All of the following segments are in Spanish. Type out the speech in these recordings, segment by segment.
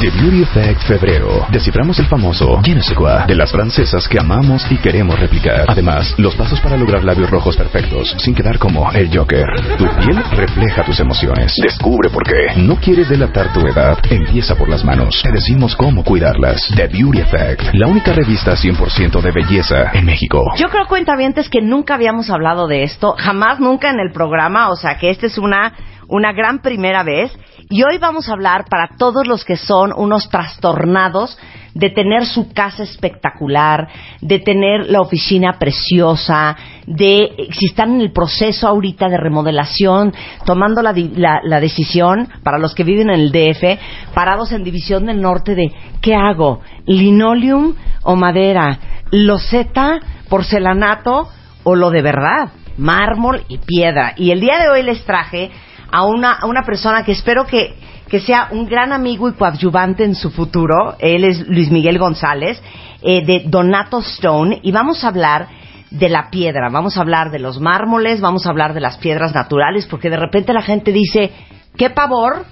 The Beauty Effect Febrero. Desciframos el famoso Je ne sais de las francesas que amamos y queremos replicar. Además, los pasos para lograr labios rojos perfectos sin quedar como el Joker. Tu piel refleja tus emociones. Descubre por qué. No quieres delatar tu edad. Empieza por las manos. Te decimos cómo cuidarlas. The Beauty Effect. La única revista 100% de belleza en México. Yo creo, cuentavientes, que nunca habíamos hablado de esto. Jamás, nunca en el programa. O sea, que esta es una, una gran primera vez. Y hoy vamos a hablar para todos los que son unos trastornados de tener su casa espectacular, de tener la oficina preciosa, de si están en el proceso ahorita de remodelación, tomando la, la, la decisión, para los que viven en el DF, parados en División del Norte de ¿qué hago? ¿Linoleum o madera? ¿Loseta, porcelanato o lo de verdad? Mármol y piedra. Y el día de hoy les traje a una, a una persona que espero que, que sea un gran amigo y coadyuvante en su futuro. Él es Luis Miguel González, eh, de Donato Stone, y vamos a hablar de la piedra, vamos a hablar de los mármoles, vamos a hablar de las piedras naturales, porque de repente la gente dice, qué pavor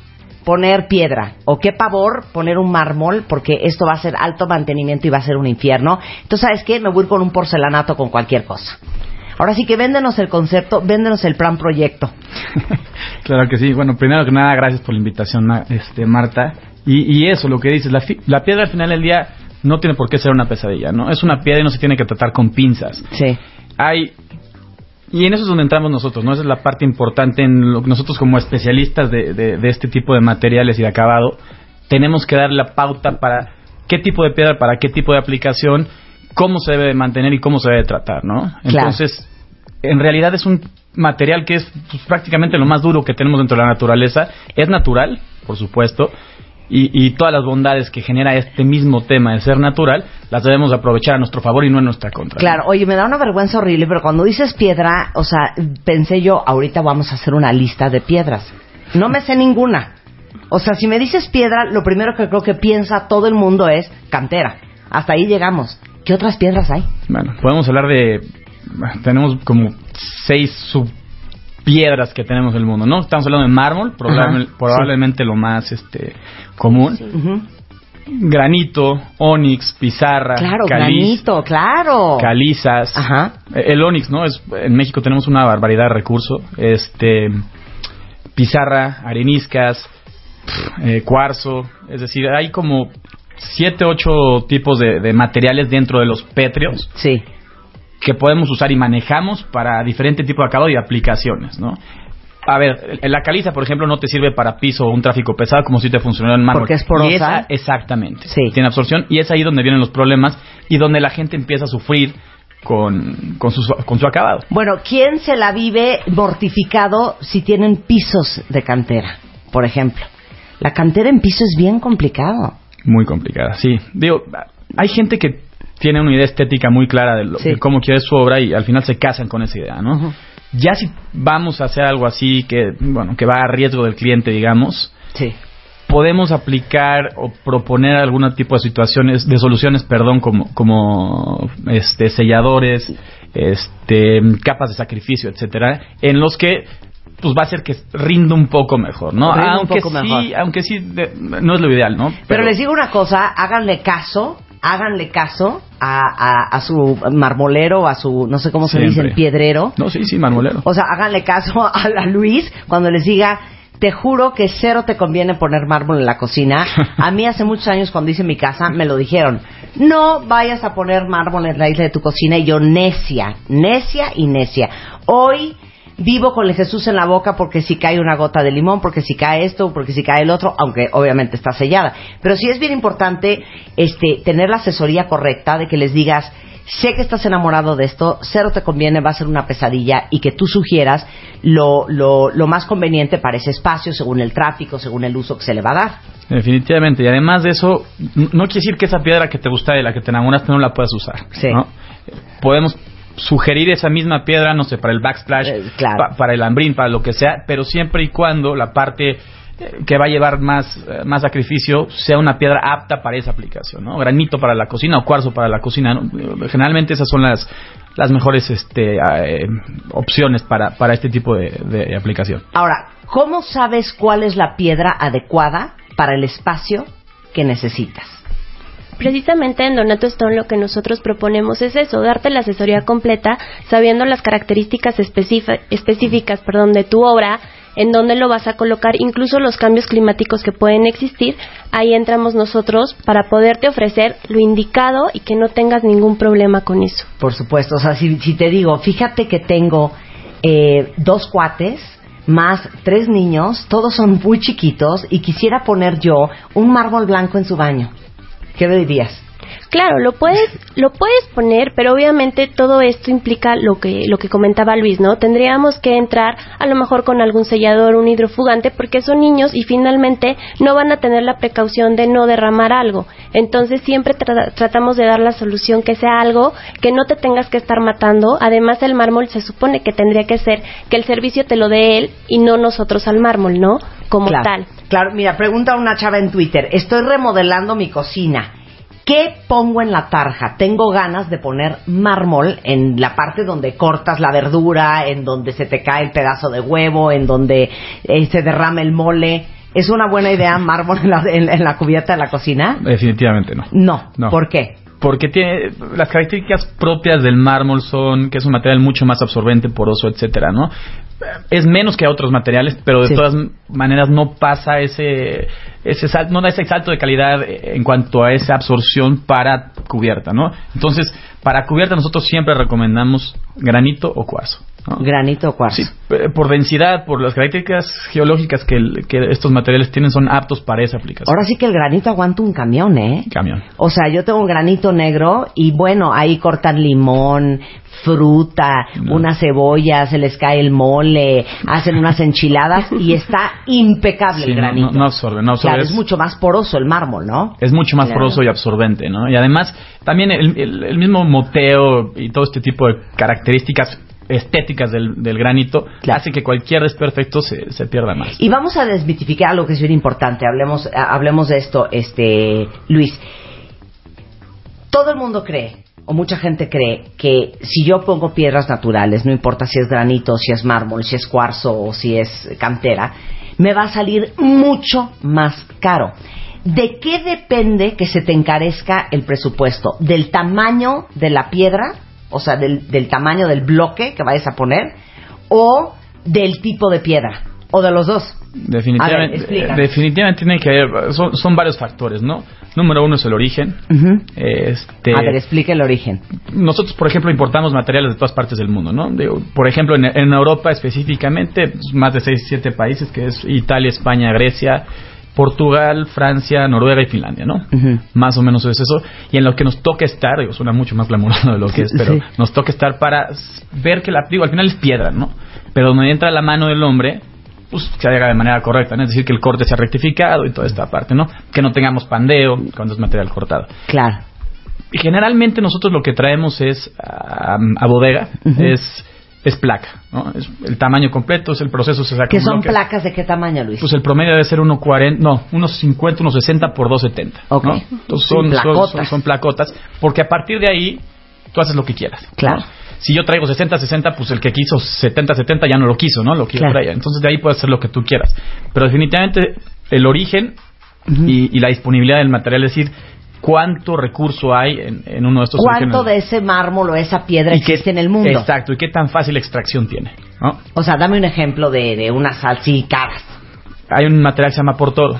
poner piedra, o qué pavor poner un mármol, porque esto va a ser alto mantenimiento y va a ser un infierno. Entonces, ¿sabes qué? Me voy con un porcelanato con cualquier cosa. Ahora sí que véndenos el concepto, véndenos el plan proyecto. claro que sí. Bueno, primero que nada, gracias por la invitación, este, Marta. Y, y eso, lo que dices, la, la, piedra al final del día no tiene por qué ser una pesadilla, ¿no? Es una piedra y no se tiene que tratar con pinzas. Sí. Hay y en eso es donde entramos nosotros, ¿no? Esa es la parte importante en lo que nosotros como especialistas de, de, de, este tipo de materiales y de acabado tenemos que dar la pauta para qué tipo de piedra, para qué tipo de aplicación cómo se debe mantener y cómo se debe tratar, ¿no? Entonces, en realidad es un material que es pues, prácticamente lo más duro que tenemos dentro de la naturaleza. Es natural, por supuesto, y, y, todas las bondades que genera este mismo tema de ser natural, las debemos aprovechar a nuestro favor y no en nuestra contra. Claro, oye, me da una vergüenza horrible, pero cuando dices piedra, o sea, pensé yo, ahorita vamos a hacer una lista de piedras. No me sé ninguna. O sea, si me dices piedra, lo primero que creo que piensa todo el mundo es cantera. Hasta ahí llegamos. ¿Qué otras piedras hay? Bueno, podemos hablar de... Tenemos como seis subpiedras que tenemos en el mundo, ¿no? Estamos hablando de mármol, probablemente, probablemente lo más este común. Sí. Granito, onix, pizarra, claro, caliz, granito, claro. calizas. Ajá. El onix, ¿no? Es, en México tenemos una barbaridad de recursos. Este, pizarra, areniscas, eh, cuarzo. Es decir, hay como siete, ocho tipos de, de, materiales dentro de los pétreos. Sí. Que podemos usar y manejamos para diferente tipo de acabado y aplicaciones, ¿no? A ver, la caliza, por ejemplo, no te sirve para piso o un tráfico pesado como si te funcionara en mármol. Porque es porosa. Y esa, exactamente. Sí. Tiene absorción y es ahí donde vienen los problemas y donde la gente empieza a sufrir con, con, su, con su acabado. Bueno, ¿quién se la vive mortificado si tienen pisos de cantera, por ejemplo? La cantera en piso es bien complicado. Muy complicada, sí. Digo, hay gente que tiene una idea estética muy clara de, lo, Sí. de cómo quiere su obra y al final se casan con esa idea, ¿no? Ya si vamos a hacer algo así que, bueno, que va a riesgo del cliente, digamos, Sí. podemos aplicar o proponer algún tipo de situaciones, de soluciones, perdón, como, como este, selladores, este, capas de sacrificio, etcétera, en los que pues va a hacer que rinda un poco mejor, ¿no? Rinda un aunque poco sí, mejor. aunque sí, de- no es lo ideal, ¿no? Pero, les digo una cosa, háganle caso, háganle caso a, a, a su marmolero, a su, no sé cómo se dice, el piedrero. No, sí, sí, marmolero. O sea, háganle caso a la Luis cuando les diga, te juro que cero te conviene poner mármol en la cocina. A mí hace muchos años cuando hice mi casa me lo dijeron, no vayas a poner mármol en la isla de tu cocina y yo necia, necia y necia. Hoy vivo con el Jesús en la boca porque si cae una gota de limón, porque si cae esto, porque si cae el otro, aunque obviamente está sellada. Pero sí es bien importante este, tener la asesoría correcta de que les digas, sé que estás enamorado de esto, cero te conviene, va a ser una pesadilla y que tú sugieras lo, lo, lo más conveniente para ese espacio, según el tráfico, según el uso que se le va a dar. Definitivamente. Y además de eso, no quiere decir que esa piedra que te gusta y la que te enamoraste no la puedas usar. Sí. ¿no? Podemos sugerir esa misma piedra, no sé, para el backsplash, eh, claro. pa, para el ambrín, para lo que sea, pero siempre y cuando la parte eh, que va a llevar más, eh, más sacrificio sea una piedra apta para esa aplicación, ¿no? Granito para la cocina o cuarzo para la cocina, ¿no? Generalmente esas son las, las mejores este, eh, opciones para, para este tipo de, de aplicación. Ahora, ¿cómo sabes cuál es la piedra adecuada para el espacio que necesitas? Precisamente en Donato Stone lo que nosotros proponemos es eso, darte la asesoría completa sabiendo las características específicas perdón, de tu obra, en dónde lo vas a colocar, incluso los cambios climáticos que pueden existir, ahí entramos nosotros para poderte ofrecer lo indicado y que no tengas ningún problema con eso. Por supuesto, o sea, si, si te digo, fíjate que tengo eh, dos cuates, más tres niños, todos son muy chiquitos y quisiera poner yo un mármol blanco en su baño. ¿Qué me dirías? Claro, lo puedes, lo puedes poner, pero obviamente todo esto implica lo que, lo que comentaba Luis, ¿no? Tendríamos que entrar a lo mejor con algún sellador, un hidrofugante, porque son niños y finalmente no van a tener la precaución de no derramar algo. Entonces siempre tra tratamos de dar la solución que sea algo que no te tengas que estar matando. Además el mármol se supone que tendría que ser que el servicio te lo dé él y no nosotros al mármol, ¿no? Como claro, tal. Claro, mira, pregunta una chava en Twitter, estoy remodelando mi cocina. ¿Qué pongo en la tarja? Tengo ganas de poner mármol en la parte donde cortas la verdura, en donde se te cae el pedazo de huevo, en donde eh, se derrama el mole. ¿Es una buena idea mármol en la, en, en la cubierta de la cocina? Definitivamente no. No. No. ¿Por qué? Porque tiene las características propias del mármol son que es un material mucho más absorbente, poroso, etcétera, ¿no? Es menos que otros materiales, pero de Sí. todas maneras no pasa ese ese salto, no da ese salto de calidad en cuanto a esa absorción para cubierta, ¿no? Entonces, para cubierta nosotros siempre recomendamos granito o cuarzo. ¿No? Granito o cuarzo. Sí, eh, por densidad, por las características geológicas que, el- que estos materiales tienen, son aptos para esa aplicación. Ahora sí que el granito aguanta un camión, ¿eh? Camión. O sea, yo tengo un granito negro y bueno, ahí cortan limón, fruta, No. unas cebollas, se les cae el mole, hacen unas enchiladas y está impecable Sí, el granito. no- no absorbe, no absorbe. Claro, es mucho más poroso el mármol, ¿no? es mucho más Claro. poroso y absorbente, ¿no? Y además, también el, el- el mismo moteo y todo este tipo de características estéticas del, del granito Claro. hace que cualquier desperfecto se, se pierda más. Y vamos a desmitificar algo que es bien importante. Hablemos, ha- hablemos de esto, este, Luis. Todo el mundo cree, o mucha gente cree, que si yo pongo piedras naturales, no importa si es granito, si es mármol, si es cuarzo o si es cantera, me va a salir mucho más caro. ¿De qué depende que se te encarezca el presupuesto? ¿Del tamaño de la piedra? O sea, del, del tamaño del bloque que vayas a poner, o del tipo de piedra, o de los dos. Ver, Definitivamente, explícanos. definitivamente tiene que haber, son, son varios factores, ¿no? Número uno es el origen. Este, A ver, explica el origen. nosotros, por ejemplo, importamos materiales de todas partes del mundo, ¿no? Por ejemplo, en, en Europa específicamente, más de 6, 7 países, que es Italia, España, Grecia, Portugal, Francia, Noruega y Finlandia, ¿no? Más o menos es eso. Y en lo que nos toca estar, digo, suena mucho más glamuroso de lo que es, pero Sí. nos toca estar para ver que la, digo, al final es piedra, ¿no? Pero donde entra la mano del hombre, pues se haga de manera correcta, ¿no? Es decir, que el corte sea rectificado y toda esta parte, ¿no? Que no tengamos pandeo cuando es material cortado. Claro. Generalmente nosotros lo que traemos es a, a bodega, Ujú. es, es placa, ¿no? Es el tamaño completo, es el proceso, se saca ¿Que un son bloque. placas de qué tamaño, Luis? Pues el promedio debe ser 1.40, no, unos 50, unos 60 por 270. Ok. ¿no? Entonces son, son- placotas. son- son placotas, porque a partir de ahí tú haces lo que quieras. ¿no? Claro. Si yo traigo 60, 60, pues el que quiso 70, 70 ya no lo quiso, ¿no? Lo que yo Claro. traía. Entonces de ahí puedes hacer lo que tú quieras. Pero definitivamente el origen y, y la disponibilidad del material, es decir, cuánto recurso hay en, en uno de estos ¿Cuánto de ese mármol o esa piedra Y qué- existe en el mundo? Exacto, y qué tan fácil extracción tiene. ¿no? O sea, dame un ejemplo de, de unas así caras. hay un material que se llama Portoro.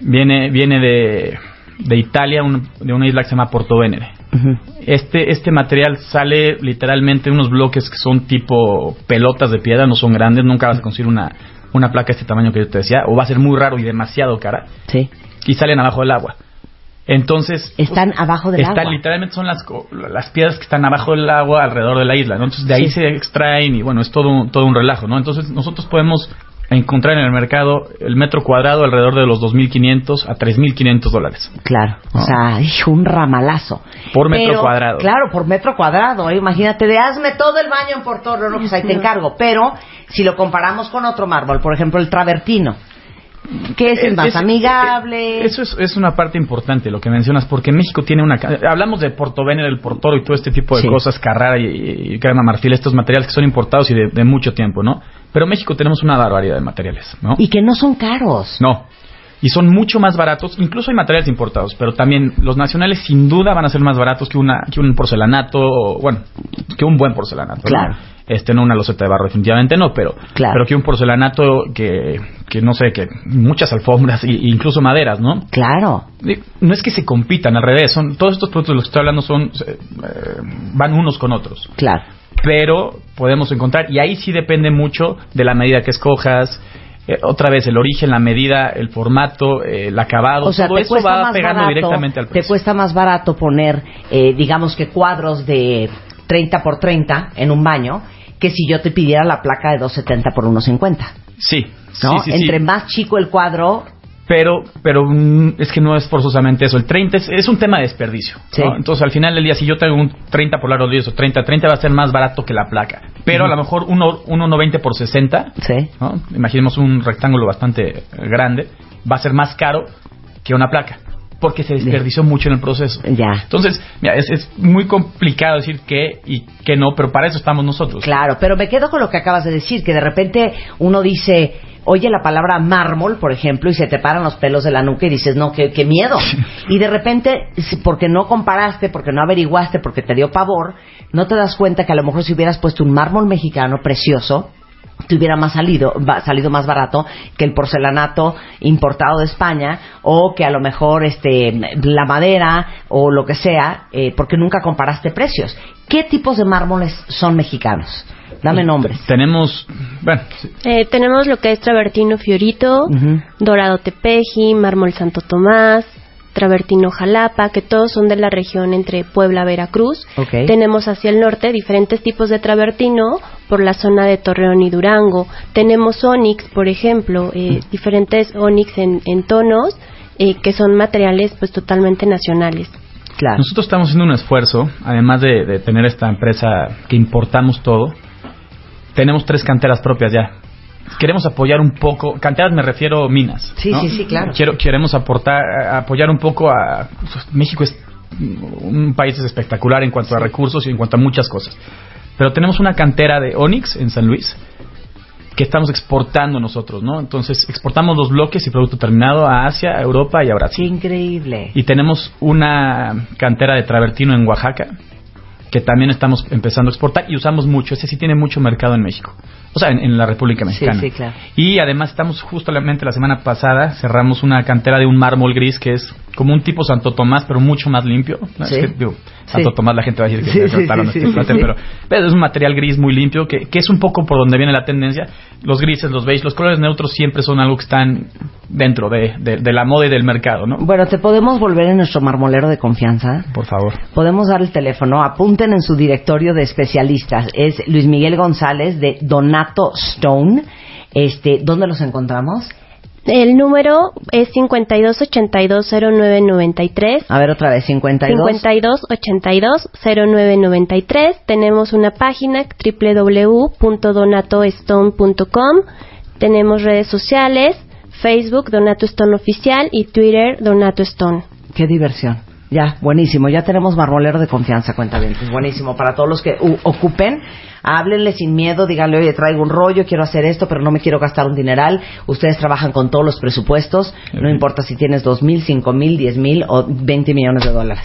Viene, viene de, de Italia, un- de una isla que se llama Porto Venere. Este, este material sale literalmente de unos bloques que son tipo pelotas de piedra, no son grandes, nunca vas a conseguir una, una placa de este tamaño que yo te decía, o va a ser muy raro y demasiado cara, Sí. y salen abajo del agua. Entonces... Están abajo del están, agua. Literalmente son las, las piedras que están abajo del agua alrededor de la isla, ¿no? Entonces de ahí Sí. se extraen y bueno, es todo un, todo un relajo, ¿no? Entonces nosotros podemos encontrar en el mercado el metro cuadrado alrededor de los 2.500 a 3.500 dólares. Claro, o No. sea, un ramalazo. Por metro Pero, cuadrado. Claro, por metro cuadrado. ¿eh? Imagínate, de hazme todo el baño en Portorro, no, pues ahí te encargo. Pero si lo comparamos con otro mármol, por ejemplo, el travertino, que es el más Es- amigable. Eso es, es una parte importante lo que mencionas, porque México tiene una... Hablamos de Portovene, del Portoro y todo este tipo de Sí. cosas, Carrara y, y, Marfil, estos materiales que son importados y de, de mucho tiempo, ¿no? Pero México tenemos una barbaridad de materiales, ¿no? Y que no son caros. No. Y son mucho más baratos, incluso hay materiales importados, pero también los nacionales sin duda van a ser más baratos que una que un porcelanato, o, bueno, que un buen porcelanato. ¿no? Claro. Este, no una loseta de barro, definitivamente no, pero, Claro. pero que un porcelanato que, que no sé, que muchas alfombras e incluso maderas, ¿no? Claro. No es que se compitan, al revés, son todos estos productos de los que estoy hablando son eh, van unos con otros Claro. pero podemos encontrar y ahí sí depende mucho de la medida que escojas eh, otra vez el origen la medida el formato eh, el acabado O sea, todo te eso va pegando barato, directamente al te precio cuesta más barato poner, eh, digamos que cuadros de 30 por 30 en un baño que si yo te pidiera la placa de 270 por 150. sí ¿no? sí sí, sí. Entre más chico el cuadro, pero pero mm, es que no es forzosamente eso el 30 es, es un tema de desperdicio Sí. ¿no? entonces al final del día si yo tengo un 30 por largo 10 o 30 30 va a ser más barato que la placa pero a lo mejor uno, uno 90 por 60 sí. ¿no? Imaginemos un rectángulo bastante grande, va a ser más caro que una placa, porque se desperdició mucho en el proceso. Ya. Entonces, mira, es, es muy complicado decir qué y qué no, pero para eso estamos nosotros. Claro, pero me quedo con lo que acabas de decir, que de repente uno dice, oye la palabra mármol, por ejemplo, y se te paran los pelos de la nuca y dices, no, qué, qué miedo. Y de repente, porque no comparaste, porque no averiguaste, porque te dio pavor, no te das cuenta que a lo mejor si hubieras puesto un mármol mexicano precioso, te hubiera más salido, va- salido más barato que el porcelanato importado de España o que a lo mejor este la madera o lo que sea, eh, porque nunca comparaste precios. ¿Qué tipos de mármoles son mexicanos? Dame nombres. Te- Tenemos, bueno, sí, Eh, tenemos lo que es travertino fiorito, dorado tepeji, mármol Santo Tomás, travertino jalapa, que todos son de la región entre Puebla, Veracruz. Ok. Tenemos hacia el norte diferentes tipos de travertino por la zona de Torreón y Durango. Tenemos onix, por ejemplo, eh, diferentes onix en, en tonos eh, que son materiales pues totalmente nacionales. Claro. nosotros estamos haciendo un esfuerzo, además de, de tener esta empresa que importamos todo, tenemos tres canteras propias ya. Queremos apoyar un poco, canteras me refiero minas. Sí, ¿no? sí, sí, claro. Quiero, queremos aportar, apoyar un poco a pues, México es un país espectacular en cuanto a recursos y en cuanto a muchas cosas. Pero tenemos una cantera de Onyx en San Luis que estamos exportando nosotros, ¿no? Entonces exportamos los bloques y producto terminado a Asia, a Europa y a Brasil. increíble. Y tenemos una cantera de travertino en Oaxaca que también estamos empezando a exportar y usamos mucho. Ese sí tiene mucho mercado en México. O sea, en, en la República Mexicana. sí, claro. Y además estamos justamente la semana pasada cerramos una cantera de un mármol gris que es como un tipo Santo Tomás, pero mucho más limpio. ¿no? Sí. Es que, digo, Santo Sí. Tomás la gente va a decir que Sí, es sí, talón sí, este sí. Pero, pero es un material gris muy limpio que, que es un poco por donde viene la tendencia. Los grises, los beige, los colores neutros siempre son algo que están dentro de, de- de la moda y del mercado, ¿no? Bueno, ¿te podemos volver en nuestro marmolero de confianza? Por favor. Podemos dar el teléfono, apunten en su directorio de especialistas. Es Luis Miguel González de Donato Stone. Este, ¿dónde los encontramos? El número es 52820993. A ver otra vez, 52. 52820993. Tenemos una página www.donatostone.com. Tenemos redes sociales, Facebook Donato Stone Oficial y Twitter Donato Stone. Qué diversión. Ya, buenísimo. Ya tenemos marmolero de confianza, cuenta bien. buenísimo. Para todos los que u- ocupen, háblenle sin miedo, díganle, oye, traigo un rollo, quiero hacer esto, pero no me quiero gastar un dineral. Ustedes trabajan con todos los presupuestos, no importa si tienes dos mil, cinco mil, diez mil o 20 millones de dólares.